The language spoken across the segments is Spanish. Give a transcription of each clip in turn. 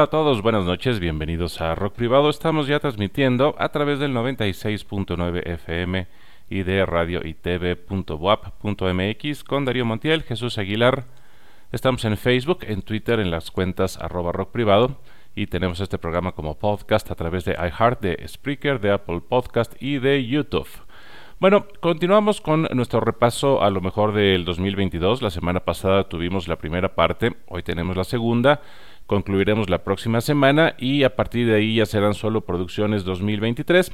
Hola a todos, buenas noches, bienvenidos a Rock Privado. Estamos ya transmitiendo a través del 96.9 FM y de radio y con Darío Montiel, Jesús Aguilar. Estamos en Facebook, en Twitter, en las cuentas arroba rock privado y tenemos este programa como podcast a través de iHeart, de Spreaker, de Apple Podcast y de YouTube. Bueno, continuamos con nuestro repaso a lo mejor del 2022. La semana pasada tuvimos la primera parte, hoy tenemos la segunda concluiremos la próxima semana y a partir de ahí ya serán solo producciones 2023.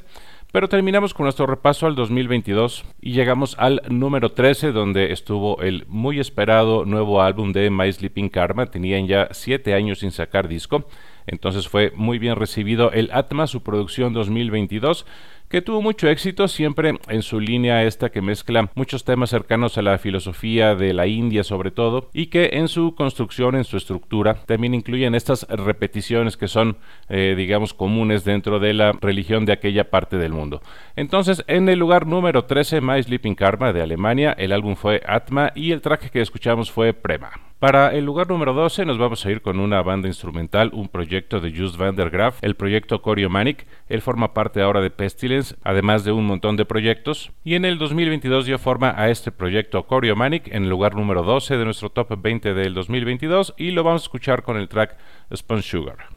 Pero terminamos con nuestro repaso al 2022 y llegamos al número 13 donde estuvo el muy esperado nuevo álbum de My Sleeping Karma. Tenían ya 7 años sin sacar disco, entonces fue muy bien recibido el Atma, su producción 2022 que tuvo mucho éxito siempre en su línea esta que mezcla muchos temas cercanos a la filosofía de la India sobre todo y que en su construcción, en su estructura, también incluyen estas repeticiones que son, eh, digamos, comunes dentro de la religión de aquella parte del mundo. Entonces, en el lugar número 13, My Sleeping Karma de Alemania, el álbum fue Atma y el track que escuchamos fue Prema. Para el lugar número 12 nos vamos a ir con una banda instrumental, un proyecto de Just van der Graaf, el proyecto Choriomanic. Él forma parte ahora de Pestilence, además de un montón de proyectos. Y en el 2022 dio forma a este proyecto Choriomanic en el lugar número 12 de nuestro top 20 del 2022 y lo vamos a escuchar con el track Spun Sugar.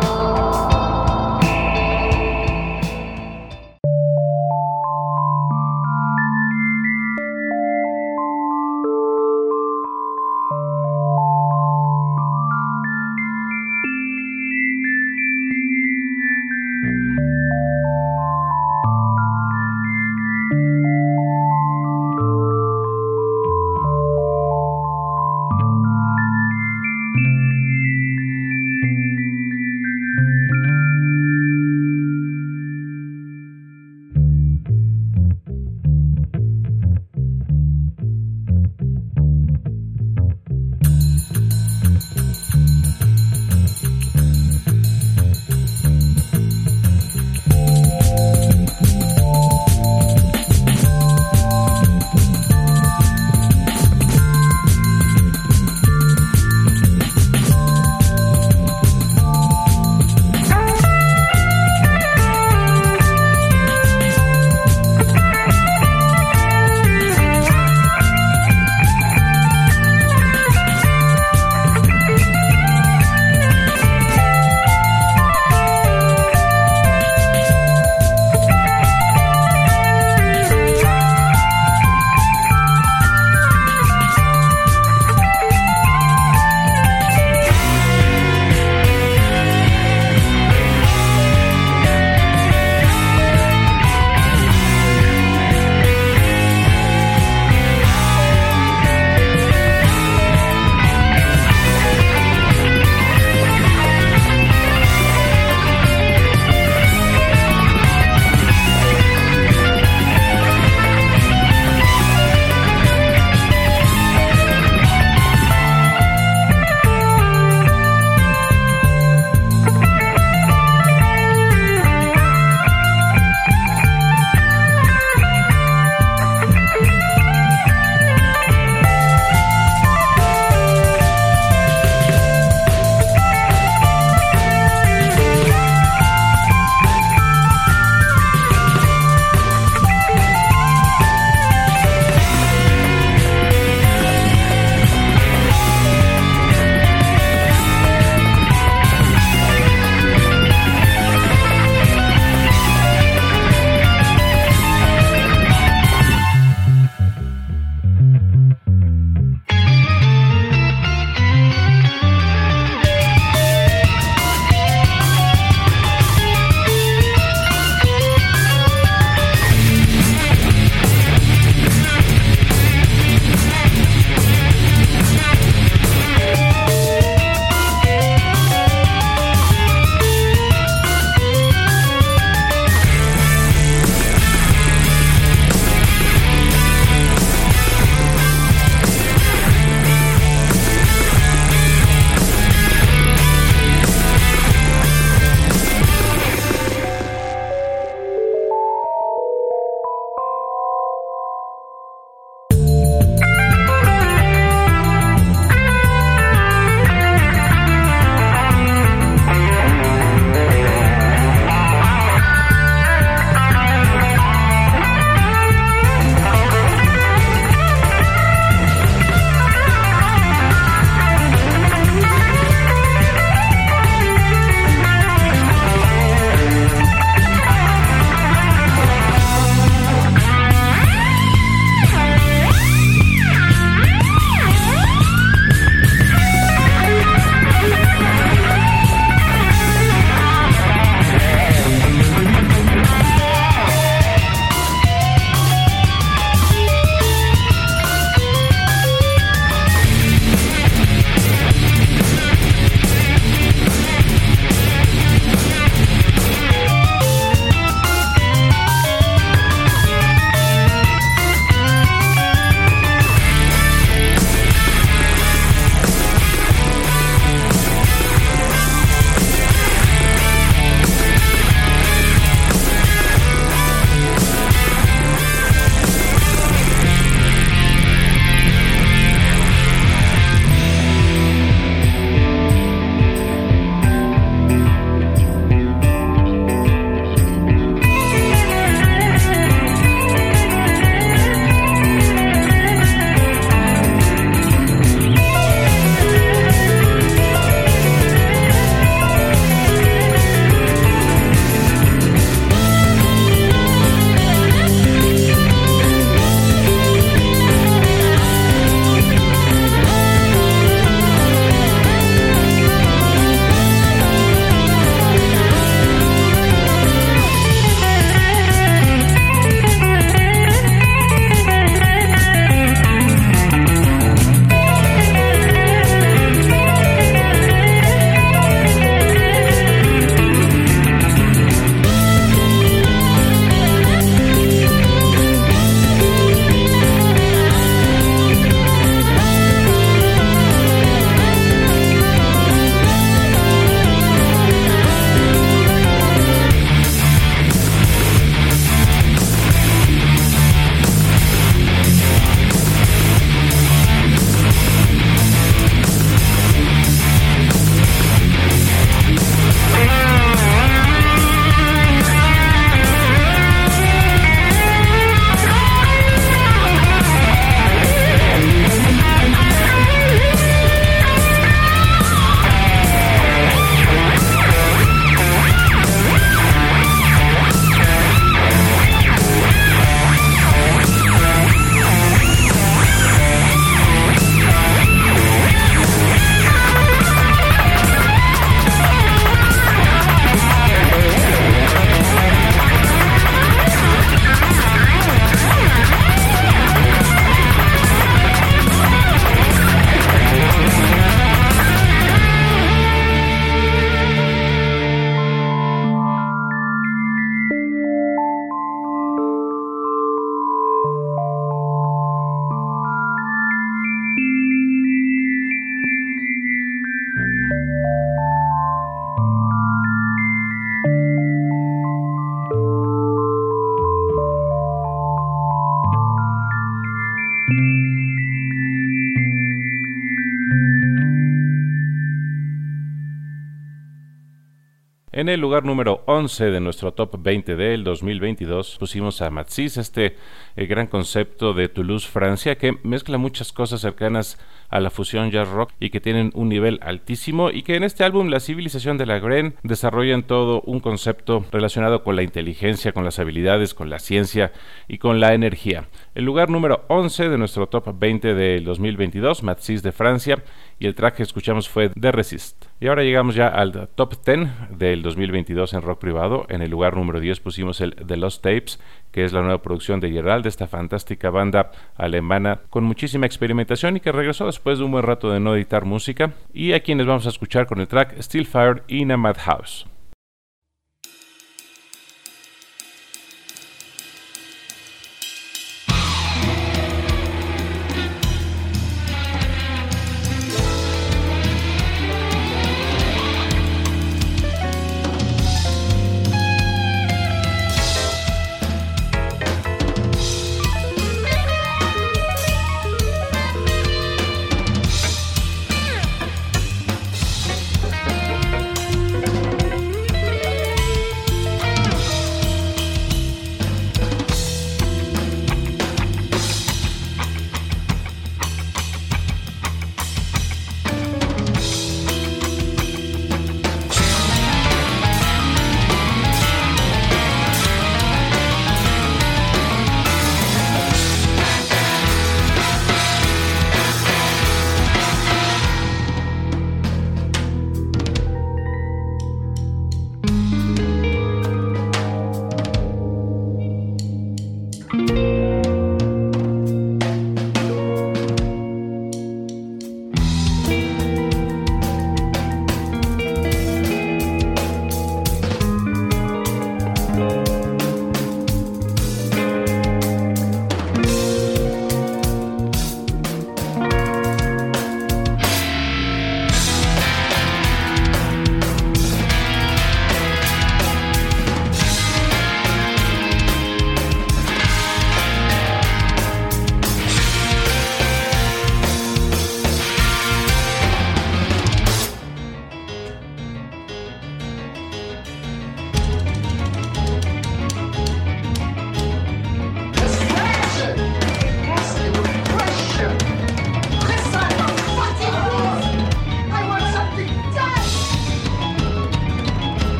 En el lugar número 11 de nuestro top 20 del 2022 pusimos a Matsis, este eh, gran concepto de Toulouse, Francia, que mezcla muchas cosas cercanas a la fusión jazz rock y que tienen un nivel altísimo y que en este álbum La civilización de la Gren desarrollan todo un concepto relacionado con la inteligencia, con las habilidades, con la ciencia y con la energía. El lugar número 11 de nuestro top 20 del 2022, Matsis de Francia, y el track que escuchamos fue The Resist. Y ahora llegamos ya al top 10 del 2022 en rock privado. En el lugar número 10 pusimos el The Lost Tapes, que es la nueva producción de Gerald, esta fantástica banda alemana con muchísima experimentación y que regresó después de un buen rato de no editar música. Y a quienes vamos a escuchar con el track Still Fire in a Madhouse.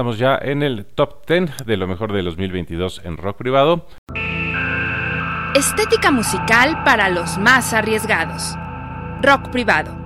Estamos ya en el top 10 de lo mejor de 2022 en rock privado. Estética musical para los más arriesgados. Rock privado.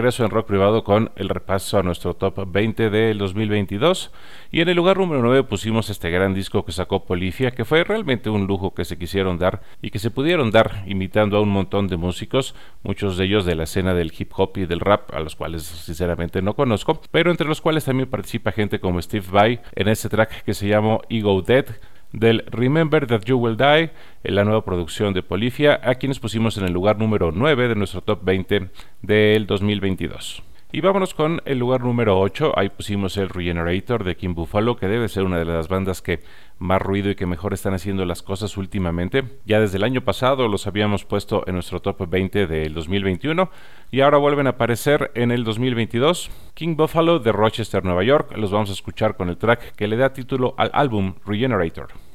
Regreso en rock privado con el repaso a nuestro top 20 del 2022. Y en el lugar número 9 pusimos este gran disco que sacó Polifia, que fue realmente un lujo que se quisieron dar y que se pudieron dar imitando a un montón de músicos, muchos de ellos de la escena del hip hop y del rap, a los cuales sinceramente no conozco, pero entre los cuales también participa gente como Steve Vai en este track que se llamó Ego Dead del Remember That You Will Die, en la nueva producción de Polifia, a quienes pusimos en el lugar número 9 de nuestro top 20 del 2022. Y vámonos con el lugar número 8. Ahí pusimos el Regenerator de Kim Buffalo, que debe ser una de las bandas que más ruido y que mejor están haciendo las cosas últimamente. Ya desde el año pasado los habíamos puesto en nuestro top 20 del 2021 y ahora vuelven a aparecer en el 2022. King Buffalo de Rochester, Nueva York. Los vamos a escuchar con el track que le da título al álbum Regenerator.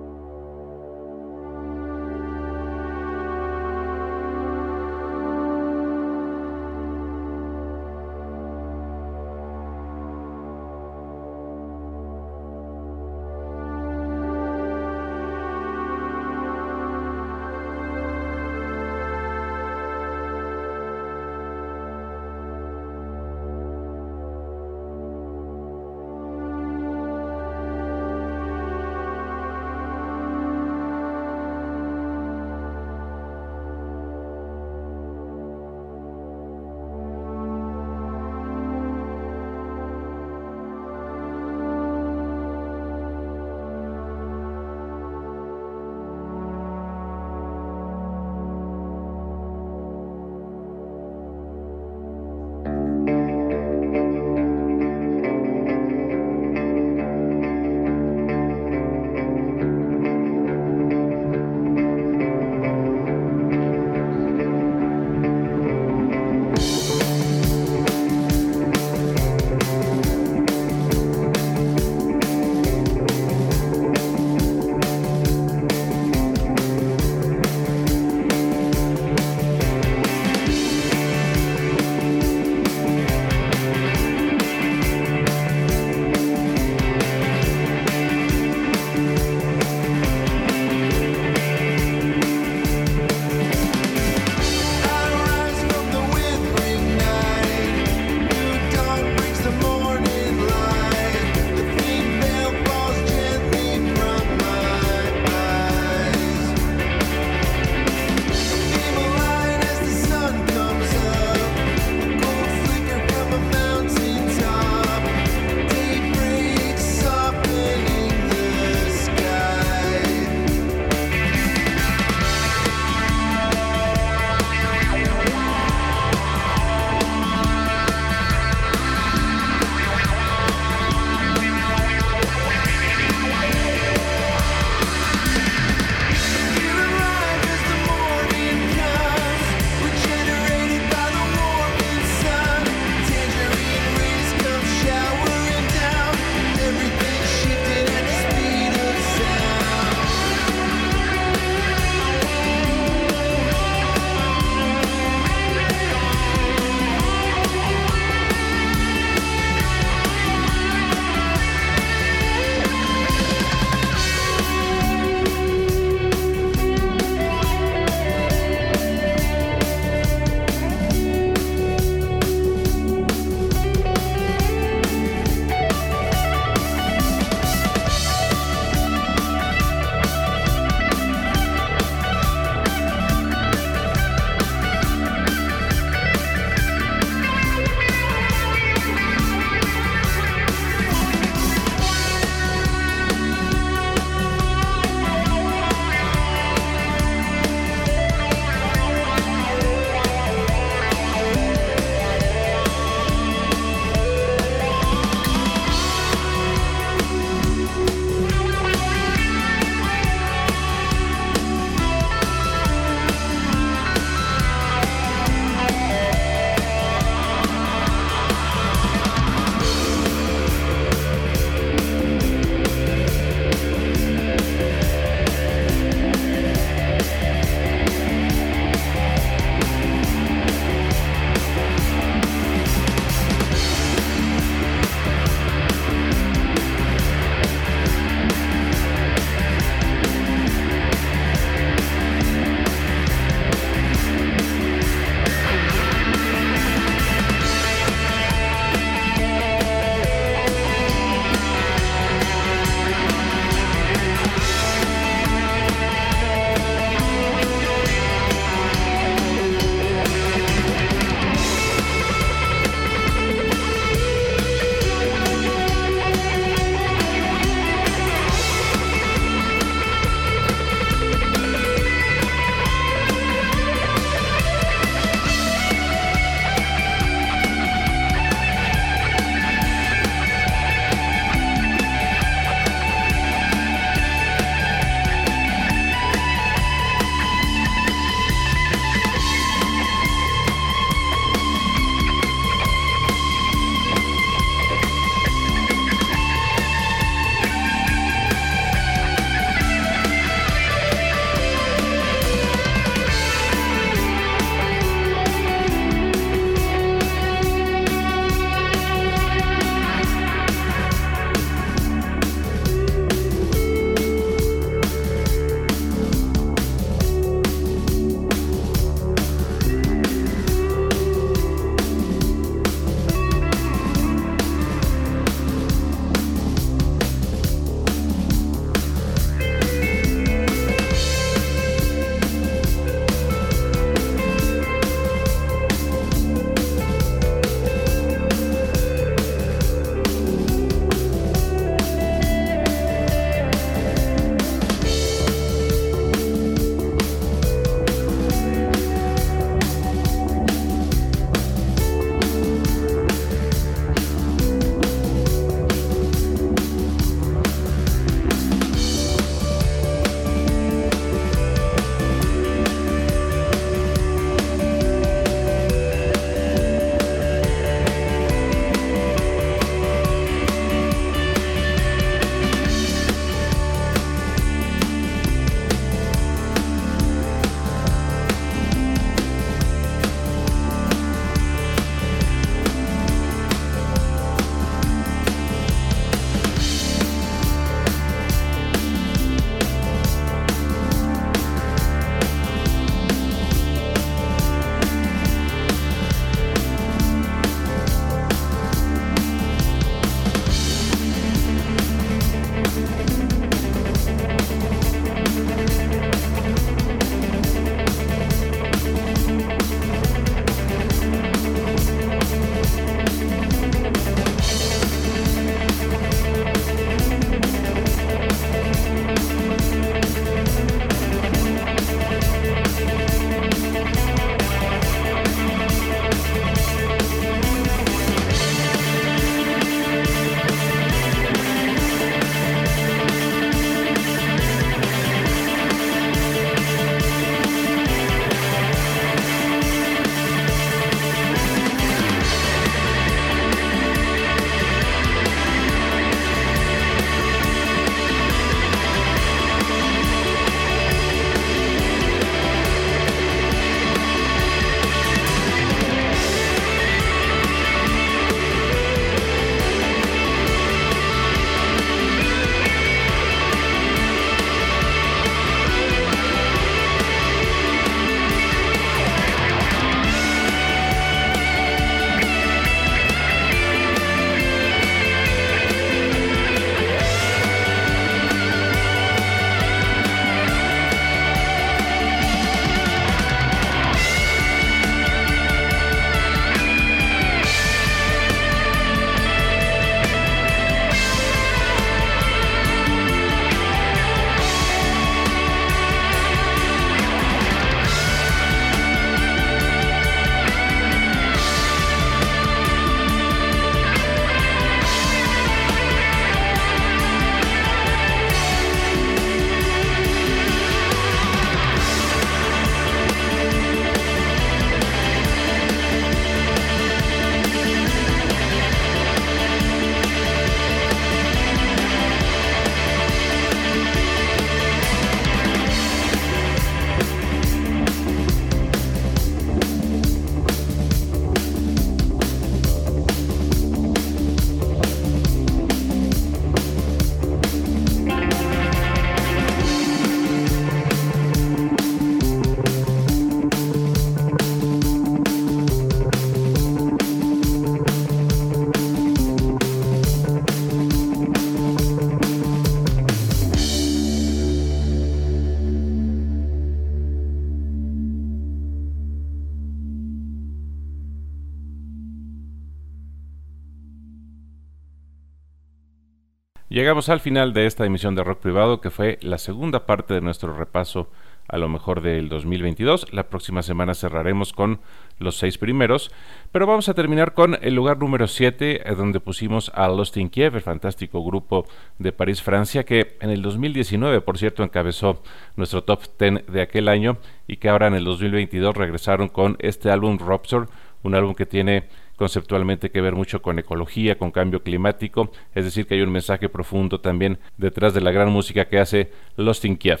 Llegamos al final de esta emisión de Rock Privado, que fue la segunda parte de nuestro repaso a lo mejor del 2022. La próxima semana cerraremos con los seis primeros, pero vamos a terminar con el lugar número 7, eh, donde pusimos a Lost in Kiev, el fantástico grupo de París, Francia, que en el 2019, por cierto, encabezó nuestro top 10 de aquel año y que ahora en el 2022 regresaron con este álbum Rupture, un álbum que tiene conceptualmente que ver mucho con ecología, con cambio climático, es decir, que hay un mensaje profundo también detrás de la gran música que hace Lost in Kiev.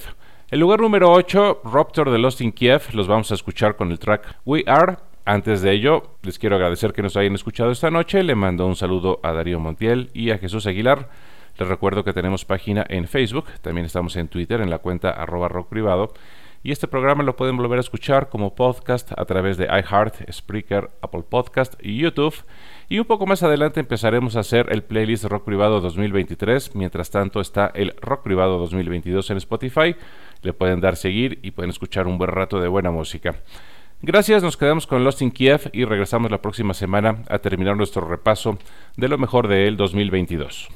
El lugar número 8, Rupture de Lost in Kiev, los vamos a escuchar con el track We Are. Antes de ello, les quiero agradecer que nos hayan escuchado esta noche. Le mando un saludo a Darío Montiel y a Jesús Aguilar. Les recuerdo que tenemos página en Facebook, también estamos en Twitter en la cuenta arroba rock privado y este programa lo pueden volver a escuchar como podcast a través de iHeart, Spreaker, Apple Podcast y YouTube. Y un poco más adelante empezaremos a hacer el playlist Rock Privado 2023. Mientras tanto está el Rock Privado 2022 en Spotify. Le pueden dar seguir y pueden escuchar un buen rato de buena música. Gracias, nos quedamos con Lost in Kiev y regresamos la próxima semana a terminar nuestro repaso de lo mejor de el 2022.